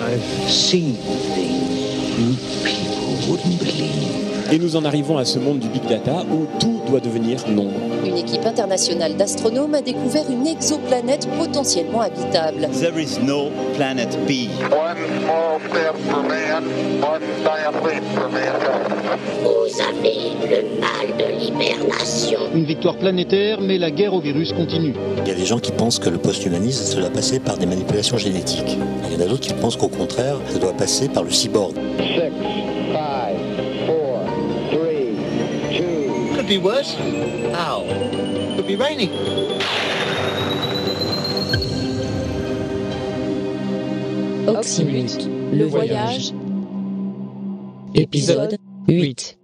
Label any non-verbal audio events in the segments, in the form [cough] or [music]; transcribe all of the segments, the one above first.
I've seen things you people wouldn't believe. Et nous en arrivons à ce monde du big data où tout doit devenir nombre. Une équipe internationale d'astronomes a découvert une exoplanète potentiellement habitable. There is no planet B. One small step for man, one giant leap for mankind. Vous avez le mal de l'hibernation. Une victoire planétaire, mais la guerre au virus continue. Il y a des gens qui pensent que le post-humanisme, ça doit passer par des manipulations génétiques. Il y en a d'autres qui pensent qu'au contraire, ça doit passer par le cyborg. Six, Could be worse? How? Could be raining. Oxymute, le voyage, épisode 8.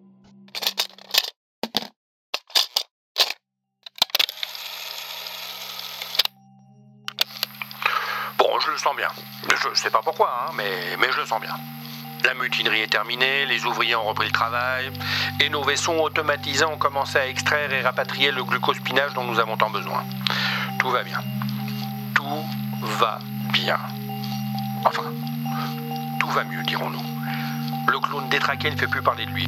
Bon, je le sens bien. Je sais pas pourquoi, hein, mais, mais je le sens bien. La mutinerie est terminée, les ouvriers ont repris le travail, et nos vaisseaux automatisés ont commencé à extraire et rapatrier le glucospinage dont nous avons tant besoin. Tout va bien. Tout va bien. Enfin, tout va mieux, dirons-nous. Le clone détraqué ne fait plus parler de lui.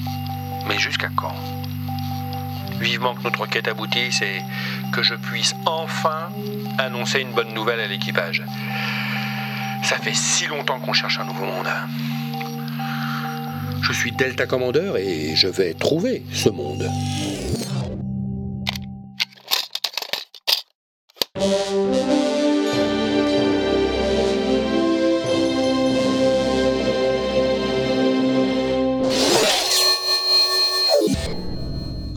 Mais jusqu'à quand? Vivement que notre quête aboutisse et que je puisse enfin annoncer une bonne nouvelle à l'équipage. Ça fait si longtemps qu'on cherche un nouveau monde. Je suis Delta Commander et je vais trouver ce monde.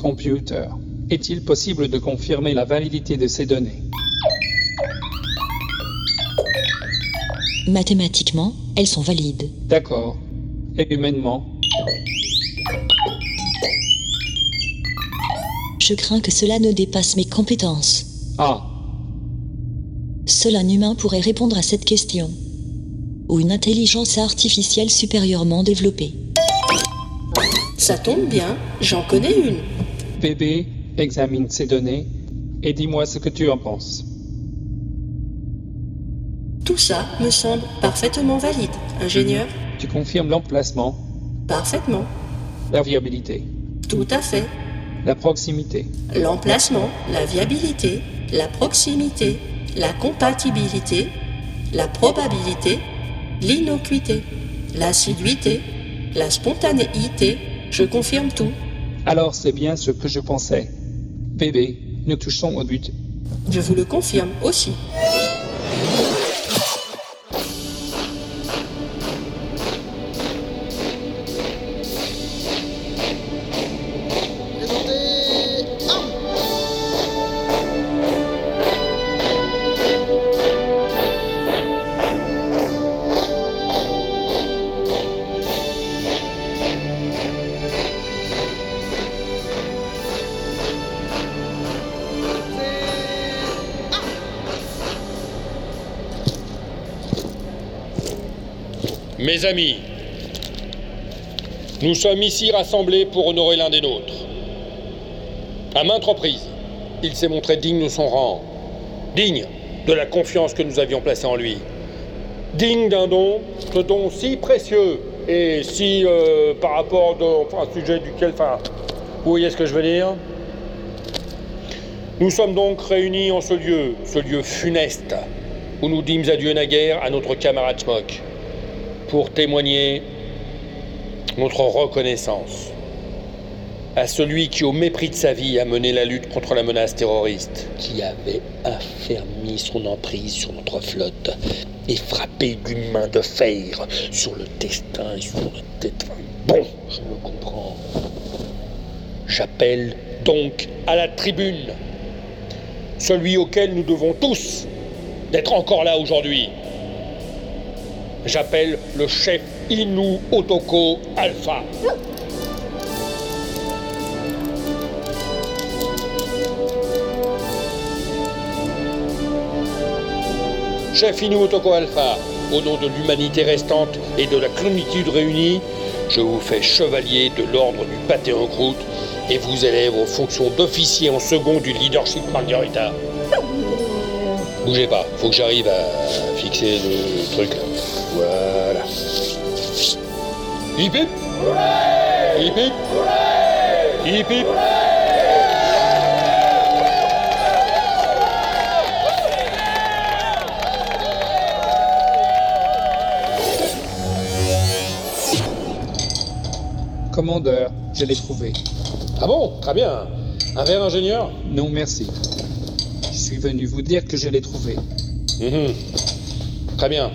Computer. Est-il possible de confirmer la validité de ces données? Mathématiquement, elles sont valides. D'accord. Et humainement? Je crains que cela ne dépasse mes compétences. Ah, Seul un humain pourrait répondre à cette question. Ou une intelligence artificielle supérieurement développée. Ça tombe bien, j'en connais une. bébé, examine ces données et dis-moi ce que tu en penses. Tout ça me semble parfaitement valide. Ingénieur Tu confirmes l'emplacement, Parfaitement. la viabilité, Tout à fait. la proximité, L'emplacement, la viabilité, la proximité, la compatibilité, la probabilité, l'innocuité, l'assiduité, la spontanéité. Je confirme tout. Alors c'est bien ce que je pensais. Bébé, nous touchons au but. Je vous le confirme aussi. Mes amis, nous sommes ici rassemblés pour honorer l'un des nôtres. À maintes reprises, il s'est montré digne de son rang, digne de la confiance que nous avions placée en lui, digne d'un don, ce don si précieux et si euh, par rapport enfin, un sujet duquel, enfin, vous voyez ce que je veux dire Nous sommes donc réunis en ce lieu, ce lieu funeste, où nous dîmes adieu naguère à notre camarade Smock pour témoigner notre reconnaissance à celui qui, au mépris de sa vie, a mené la lutte contre la menace terroriste, qui avait affermi son emprise sur notre flotte et frappé d'une main de fer sur le destin et sur le tête. Bon, je le comprends. J'appelle donc à la tribune celui auquel nous devons tous d'être encore là aujourd'hui. J'appelle le chef Inu Otoko Alpha. Chef Inu Otoko Alpha, au nom de l'humanité restante et de la clonitude réunie, je vous fais chevalier de l'ordre du pâté en croûte et vous élève aux fonctions d'officier en second du leadership Margarita. Bougez pas, faut que j'arrive à fixer le truc là. Voilà. Hip hip Hip hip Hip hip Commandeur, je l'ai trouvé. Ah bon? Très bien. Un verre ingénieur Non, merci. Je suis venu vous dire que je l'ai trouvé. Mhm. Très bien.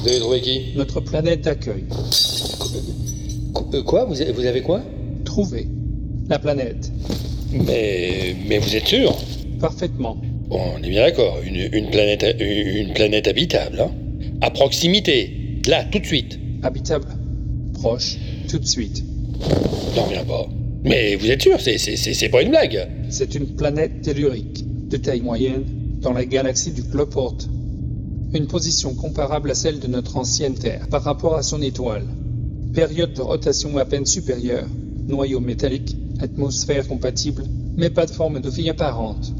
Vous avez trouvé qui Notre planète d'accueil. Euh, Quoi vous avez, vous avez quoi? Trouvé. La planète. Mais, mais vous êtes sûr? Parfaitement. Bon, on est bien d'accord. Une, une planète, une planète habitable, hein À proximité. Là, tout de suite. Habitable. Proche. Tout de suite. J'en reviens pas. Mais vous êtes sûr C'est, c'est, c'est, c'est pas une blague C'est une planète tellurique, de taille moyenne, dans la galaxie du Cloporte. Une position comparable à celle de notre ancienne Terre par rapport à son étoile. Période de rotation à peine supérieure, noyau métallique, atmosphère compatible, mais pas de forme de vie apparente.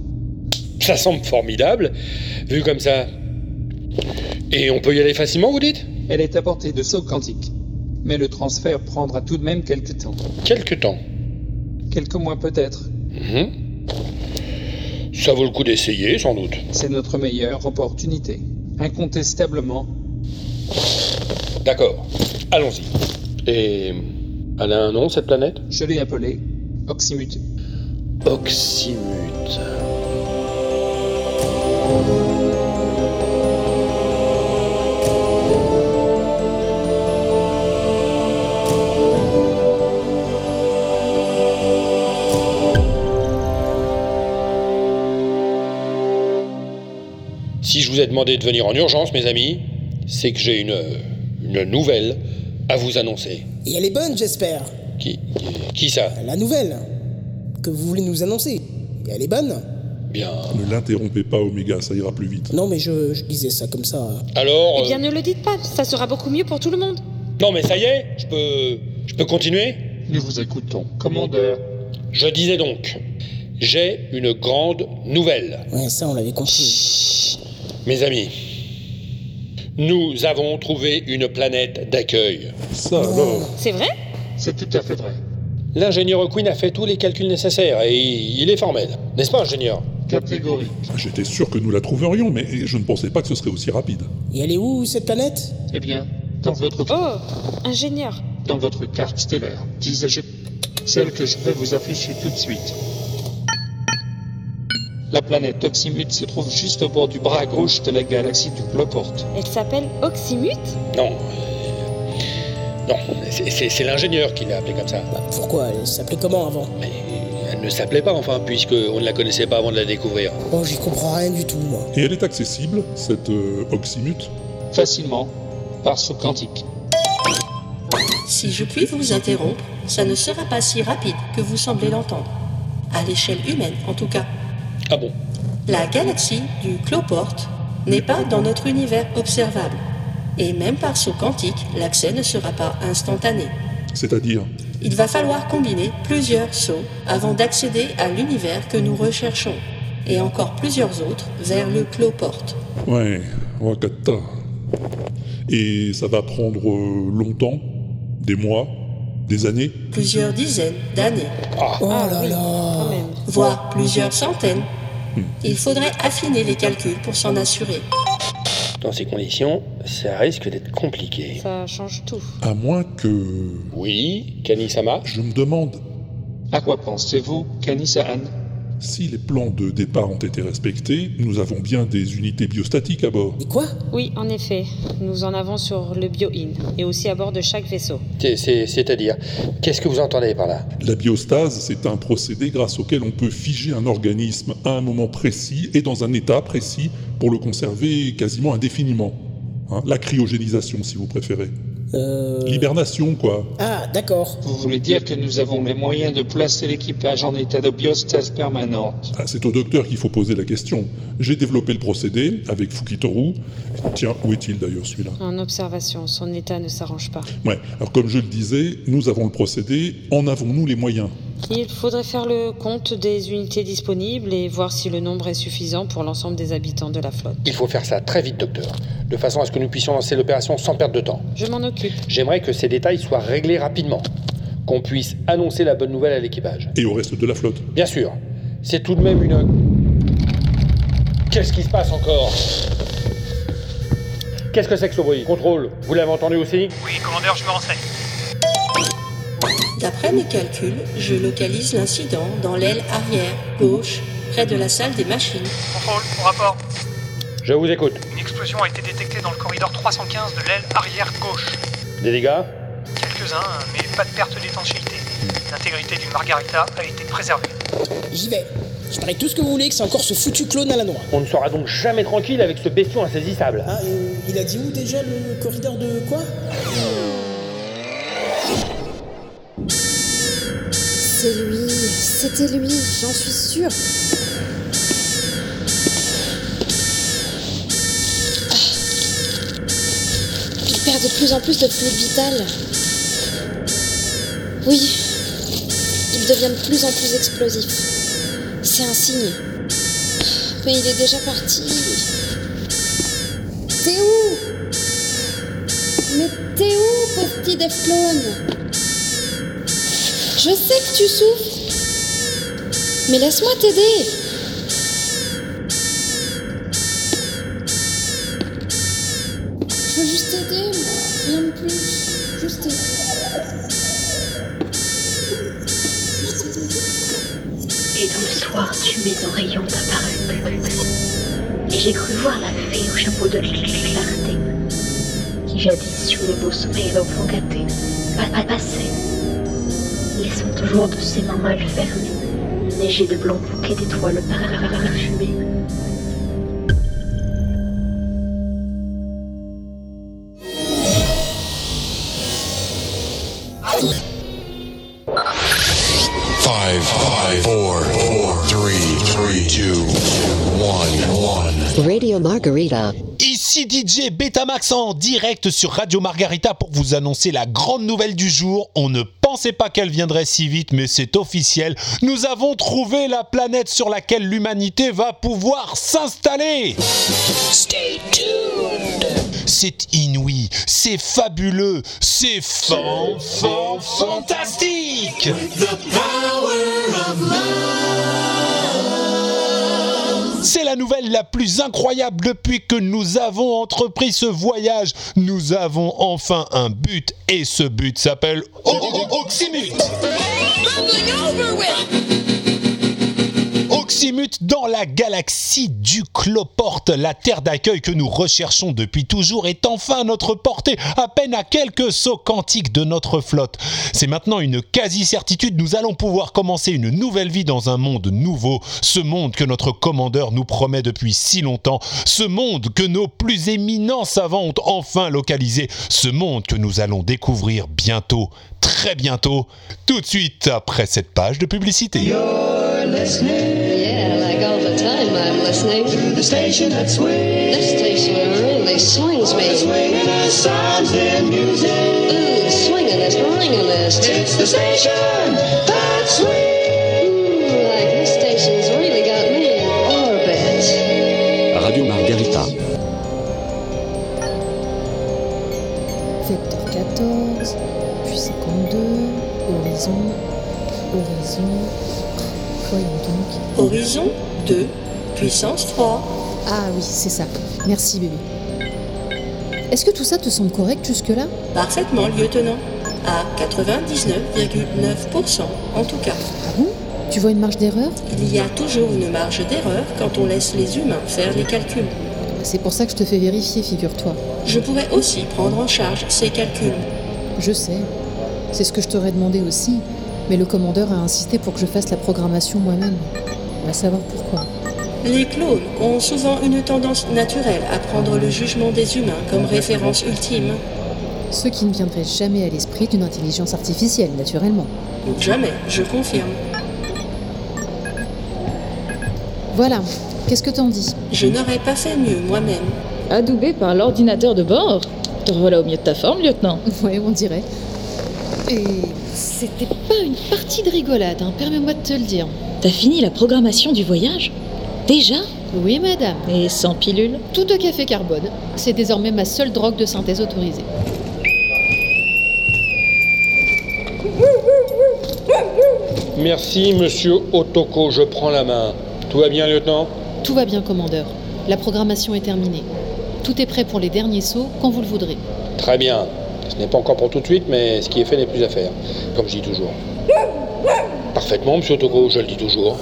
Ça semble formidable, vu comme ça. Et on peut y aller facilement, vous dites? Elle est à portée de saut quantique, mais le transfert prendra tout de même quelques temps. Quelque temps. Quelques mois peut-être. Mhm. Ça vaut le coup d'essayer, sans doute. C'est notre meilleure opportunité. Incontestablement. D'accord. Allons-y. Et elle a un nom, cette planète? Je l'ai appelée Oxymute. Oxymute. Si je vous ai demandé de venir en urgence, mes amis, c'est que j'ai une, une nouvelle à vous annoncer. Et elle est bonne, j'espère. Qui, qui ça? La nouvelle que vous voulez nous annoncer. Et elle est bonne Bien. Ne l'interrompez pas, Oméga, ça ira plus vite. Non, mais je, je disais ça comme ça. Alors Eh bien, ne le dites pas, ça sera beaucoup mieux pour tout le monde. Non, mais ça y est, je peux, je peux continuer? Nous vous écoutons. Commandeur. Je disais donc, j'ai une grande nouvelle. Ouais, ça, on l'avait compris. Mes amis, nous avons trouvé une planète d'accueil. Ça alors C'est vrai? C'est tout à fait vrai. L'ingénieur Quinn a fait tous les calculs nécessaires et il est formel. N'est-ce pas, ingénieur? Catégorique. J'étais sûr que nous la trouverions, mais je ne pensais pas que ce serait aussi rapide. Et elle est où, cette planète? Eh bien, dans votre, Oh, ingénieur. dans votre carte stellaire, disais-je, celle que je vais vous afficher tout de suite. La planète Oxymute se trouve juste au bord du bras gauche de la galaxie du Cloporte. Elle s'appelle Oxymute Non. euh, Non, c'est- c'est c'est l'ingénieur qui l'a appelée comme ça. Bah, pourquoi? Elle s'appelait comment avant? Mais elle ne s'appelait pas, enfin, puisqu'on ne la connaissait pas avant de la découvrir. Oh, j'y comprends rien du tout, moi. Et elle est accessible, cette euh, Oxymute Facilement, par saut quantique. Si je puis vous interrompre, ça ne sera pas si rapide que vous semblez l'entendre. À l'échelle humaine, en tout cas. Ah bon La galaxie du Cloporte n'est pas dans notre univers observable. Et même par saut quantique, l'accès ne sera pas instantané. C'est-à-dire Il va falloir combiner plusieurs sauts avant d'accéder à l'univers que nous recherchons, et encore plusieurs autres vers le Cloporte. Ouais, Wakata. Et ça va prendre euh, longtemps? Des mois? Des années? Plusieurs dizaines d'années, Oh Ah là oui, là quand même. voire plusieurs centaines. Il faudrait affiner les calculs pour s'en assurer. Dans ces conditions, ça risque d'être compliqué. Ça change tout. À moins que... Oui, Kanisama Je me demande À quoi pensez-vous, Kanisaan si les plans de départ ont été respectés, nous avons bien des unités biostatiques à bord. Et quoi? Oui, en effet. Nous en avons sur le Bio-In et aussi à bord de chaque vaisseau. C'est- c'est- C'est-à-dire, qu'est-ce que vous entendez par là? La biostase, c'est un procédé grâce auquel on peut figer un organisme à un moment précis et dans un état précis pour le conserver quasiment indéfiniment. Hein, la cryogénisation, si vous préférez. Euh... L'hibernation, quoi. Ah, d'accord. Vous voulez dire que nous avons les moyens de placer l'équipage en état de biostase permanente Ah, c'est au docteur qu'il faut poser la question. J'ai développé le procédé avec Fukitoru. Tiens, où est-il d'ailleurs celui-là? En observation, son état ne s'arrange pas. Ouais, alors comme je le disais, nous avons le procédé, en avons-nous les moyens? Il faudrait faire le compte des unités disponibles et voir si le nombre est suffisant pour l'ensemble des habitants de la flotte. Il faut faire ça très vite, docteur, de façon à ce que nous puissions lancer l'opération sans perdre de temps. Je m'en occupe. J'aimerais que ces détails soient réglés rapidement, qu'on puisse annoncer la bonne nouvelle à l'équipage. Et au reste de la flotte. Bien sûr, c'est tout de même une... Qu'est-ce qui se passe encore? Qu'est-ce que c'est que ce bruit? Contrôle, vous l'avez entendu aussi? Oui, commandeur, je me renseigne. D'après mes calculs, je localise l'incident dans l'aile arrière, gauche, près de la salle des machines. Contrôle, au rapport. Je vous écoute. Une explosion a été détectée dans le corridor 315 de l'aile arrière gauche. Des dégâts Quelques-uns, mais pas de perte d'étanchéité. L'intégrité du Margarita a été préservée. J'y vais. Je parie tout ce que vous voulez que c'est encore ce foutu clone à la noix. On ne sera donc jamais tranquille avec ce bestiau insaisissable. Ah, euh, il a dit où déjà le corridor de quoi? C'est lui, c'était lui, j'en suis sûre. Il perd de plus en plus de fluide vital. Oui, il devient de plus en plus explosif. C'est un signe. Mais il est déjà parti. T'es où? Mais t'es où, petit Def Clone Je sais que tu souffres. Mais laisse-moi t'aider. Je veux juste t'aider, moi. Rien de plus. Juste t'aider. Et dans le soir, tu mes oreillons apparus. Et j'ai cru voir la fée au chapeau de clarté, qui jadis sur les beaux sommeils d'enfants gâtés, pas, pas passait, laissant toujours de ses mains mal fermées, neiger de blancs bouquets d'étoiles parfumées. Five, five, four, four, three, three, two, one, one. Radio Margarita. Ici DJ Betamax en direct sur Radio Margarita pour vous annoncer la grande nouvelle du jour. On ne pensait pas qu'elle viendrait si vite, mais c'est officiel. Nous avons trouvé la planète sur laquelle l'humanité va pouvoir s'installer. Stay tuned. C'est inouï, c'est fabuleux, c'est fan, fan, fantastique. C'est la nouvelle la plus incroyable depuis que nous avons entrepris ce voyage. Nous avons enfin un but et ce but s'appelle Oxymute. Oxymute dans la galaxie du Cloporte, la terre d'accueil que nous recherchons depuis toujours est enfin à notre portée, à peine à quelques sauts quantiques de notre flotte. C'est maintenant une quasi-certitude, nous allons pouvoir commencer une nouvelle vie dans un monde nouveau, ce monde que notre commandeur nous promet depuis si longtemps, ce monde que nos plus éminents savants ont enfin localisé, ce monde que nous allons découvrir bientôt, très bientôt, tout de suite après cette page de publicité. I'm listening. To the station that swings. This station really swings me. Swinging us sounds and music. Ooh, swingingest, ringingest. It's the station that swings. Ooh, like this station's really got me in orbit. Radio Margarita. Vecteur 14, puis 52, horizon, horizon. Voyons donc. Horizon 2, puissance 3. Ah oui, c'est ça. Merci bébé. Est-ce que tout ça te semble correct jusque-là? Parfaitement, lieutenant. À 99,9% en tout cas. Ah bon? Tu vois une marge d'erreur? Il y a toujours une marge d'erreur quand on laisse les humains faire les calculs. C'est pour ça que je te fais vérifier, figure-toi. Je pourrais aussi prendre en charge ces calculs. Je sais. C'est ce que je t'aurais demandé aussi. Mais le commandeur a insisté pour que je fasse la programmation moi-même. On va savoir pourquoi. Les clones ont souvent une tendance naturelle à prendre le jugement des humains comme référence ultime. Ce qui ne viendrait jamais à l'esprit d'une intelligence artificielle, naturellement. Jamais, je confirme. Voilà. Qu'est-ce que t'en dis? Je n'aurais pas fait mieux moi-même. Adoubé par l'ordinateur de bord Te revoilà au mieux de ta forme, lieutenant. [laughs] Ouais, on dirait. Et C'était pas une partie de rigolade, hein, permets-moi de te le dire. T'as fini la programmation du voyage? Déjà Oui, madame. Et sans pilule Tout de café carbone. C'est désormais ma seule drogue de synthèse autorisée. Merci, monsieur Otoko, je prends la main. Tout va bien, lieutenant? Tout va bien, commandeur. La programmation est terminée. Tout est prêt pour les derniers sauts quand vous le voudrez. Très bien. Ce n'est pas encore pour tout de suite, mais ce qui est fait n'est plus à faire, comme je dis toujours. Parfaitement, monsieur Otoko, je le dis toujours.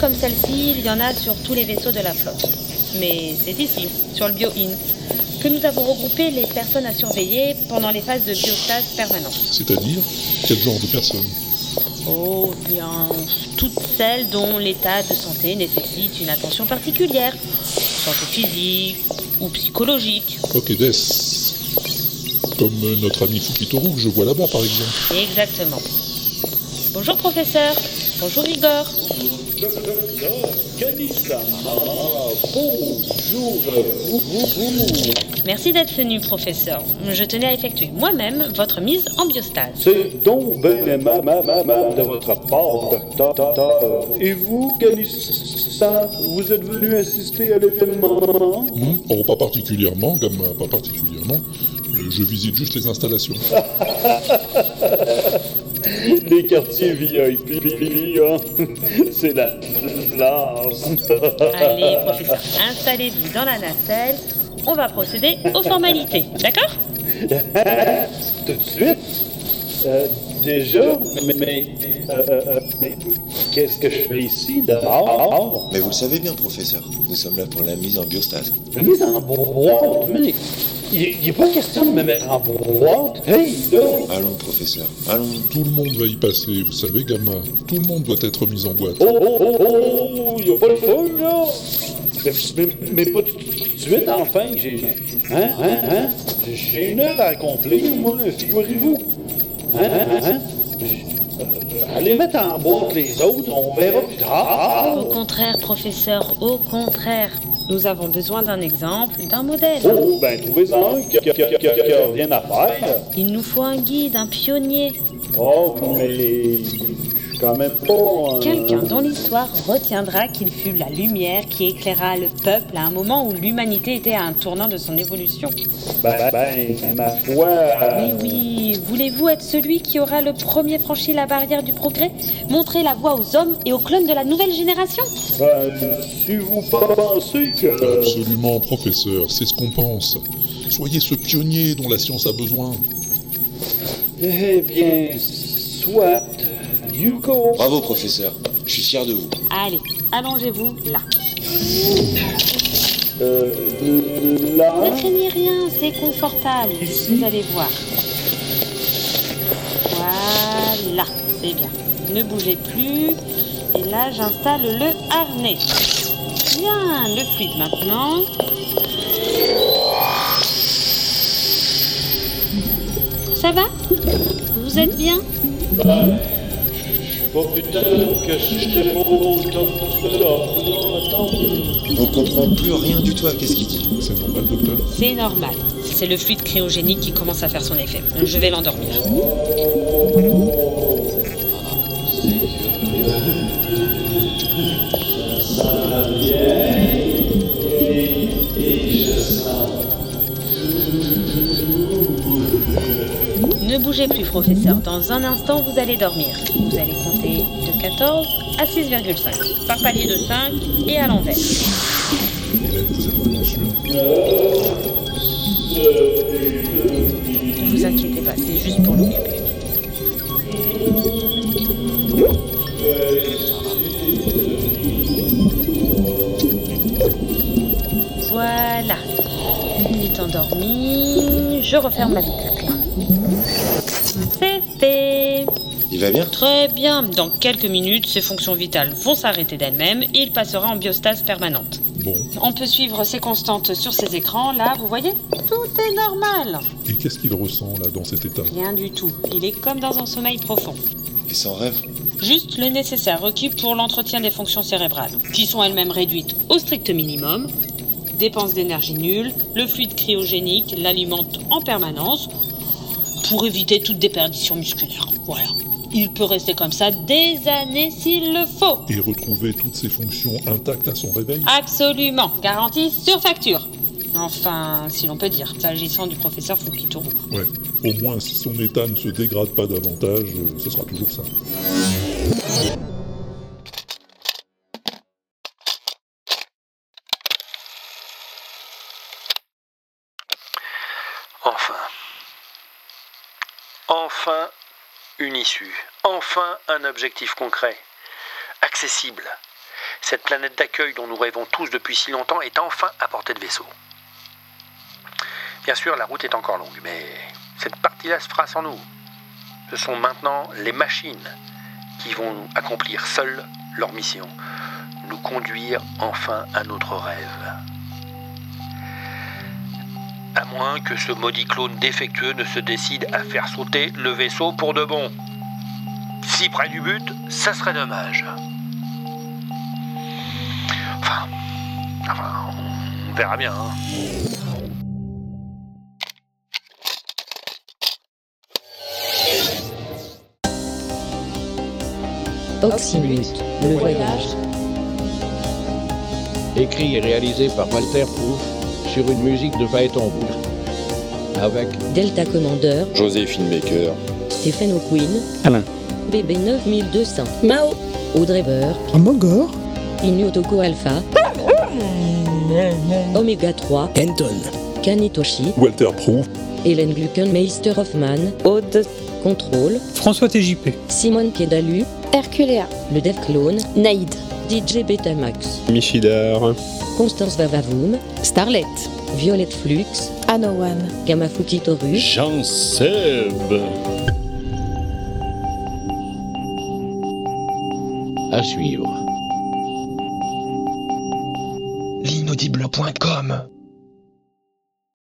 Comme celle-ci, il y en a sur tous les vaisseaux de la flotte. Mais c'est ici, sur le Bio-In, que nous avons regroupé les personnes à surveiller pendant les phases de biostase permanente. C'est-à-dire Quel genre de personnes? Oh, bien, toutes celles dont l'état de santé nécessite une attention particulière. Santé physique ou psychologique. Ok, Des. Comme notre ami Fukitoru que je vois là-bas, par exemple. Exactement. Bonjour professeur. Bonjour Igor. Merci d'être venu, professeur. Je tenais à effectuer moi-même votre mise en biostase. C'est donc bien aimable de votre part, docteur. Et vous, Kanissa, vous êtes venu assister à l'événement? Hmm? Oh, pas particulièrement, Gamma, pas particulièrement. Euh, Je visite juste les installations. [laughs] Les quartiers VIP, hein. c'est la classe. Allez, professeur, installez-vous dans la nacelle. On va procéder aux formalités, d'accord? [laughs] Tout de suite Euh, Déjà Mais, mais, euh, euh, mais qu'est-ce que je fais ici dehors Mais vous le savez bien, professeur. Nous sommes là pour la mise en biostase. La mise en boîte, mais il n'est pas question de me mettre en boîte. Hey, là Allons, professeur, allons. Tout le monde va y passer, vous savez, Gamma. Tout le monde doit être mis en boîte. Oh, oh, oh, oh, il n'y a pas le feu, là mais, mais, mais pas tout de suite, enfin, j'ai... Hein, hein, hein J'ai une heure à accomplir, moi, figurez-vous. Hein, hein, hein Euh, Allez mettre en boîte les autres, on verra plus tard. Au contraire, professeur, au contraire. Nous avons besoin d'un exemple, d'un modèle. Oh, ben trouvez-en un qui a, rien à faire. Il nous faut un guide, un pionnier. Oh, mais suis quand même pas... un- Quelqu'un dont l'histoire retiendra qu'il fut la lumière qui éclaira le peuple à un moment où l'humanité était à un tournant de son évolution. Ben, ben, ma foi... Mais oui, voulez-vous être celui qui aura le premier franchi la barrière du progrès Montrer la voie aux hommes et aux clones de la nouvelle génération? Ben, si vous pensez que... Absolument, professeur, c'est ce qu'on pense. Soyez ce pionnier dont la science a besoin. Eh bien, soit. Bravo, professeur. Je suis fier de vous. Allez, allongez-vous là. Euh, là... Ne craignez rien, c'est confortable. Vous allez voir. Voilà, c'est bien. Ne bougez plus. Et là, j'installe le harnais. Bien, le fluide maintenant. Ça va? Vous êtes bien? Oh putain, que pas content de ça. On comprend plus rien du tout à qu'est-ce qu'il dit. C'est normal, docteur C'est normal. C'est le fluide cryogénique qui commence à faire son effet. Je vais l'endormir. Ne bougez plus, professeur. Dans un instant, vous allez dormir. Vous allez compter de 14 à 6,5. Par palier de 5 et à l'envers. Vous Ne vous inquiétez pas, c'est juste pour l'occuper. Voilà. Il est endormi. Je referme la vitre. C'est fait. Il va bien Très bien. Dans quelques minutes, ses fonctions vitales vont s'arrêter d'elles-mêmes et il passera en biostase permanente. Bon. On peut suivre ses constantes sur ces écrans. Là, vous voyez Tout est normal. Et qu'est-ce qu'il ressent, là, dans cet état? Rien du tout. Il est comme dans un sommeil profond. Et sans rêve? Juste le nécessaire requis pour l'entretien des fonctions cérébrales, qui sont elles-mêmes réduites au strict minimum. Dépenses d'énergie nulle, le fluide cryogénique l'alimente en permanence pour éviter toute déperdition musculaire. Voilà. Il peut rester comme ça des années s'il le faut. Et retrouver toutes ses fonctions intactes à son réveil Absolument. Garantie sur facture. Enfin, si l'on peut dire, s'agissant du professeur Fukitoru. Ouais. Au moins, si son état ne se dégrade pas davantage, euh, ce sera toujours ça. Enfin. Enfin une issue. Enfin un objectif concret. Accessible. Cette planète d'accueil dont nous rêvons tous depuis si longtemps est enfin à portée de vaisseau. Bien sûr, la route est encore longue, mais cette partie-là se fera sans nous. Ce sont maintenant les machines qui vont accomplir seules leur mission, nous conduire enfin à notre rêve. Moins que ce maudit clone défectueux ne se décide à faire sauter le vaisseau pour de bon. Si près du but, ça serait dommage. Enfin, enfin on verra bien. hein. Oxymute, le voyage. Écrit et réalisé par Walter Proof sur une musique de Phaéton Avec Delta Commander, Joséphine Baker. Stephen O'Quinn, Alain. BB 9200, Mao, Audrey Burr, Amogor, Inyotoko Alpha, Omega 3, Kenton, Kanitoshi, Walter Proof, Hélène Gluckenmeister Hoffman, Aude, Contrôle, François TJP, Simone Kedalu, Herculea, le Dev Clone, Naïd, DJ Betamax, Michidar. Constance Vavavoum, Starlet, Violette Flux, Anowan, Gamafuki Toru, Jean Seb. à suivre. L'inaudible.com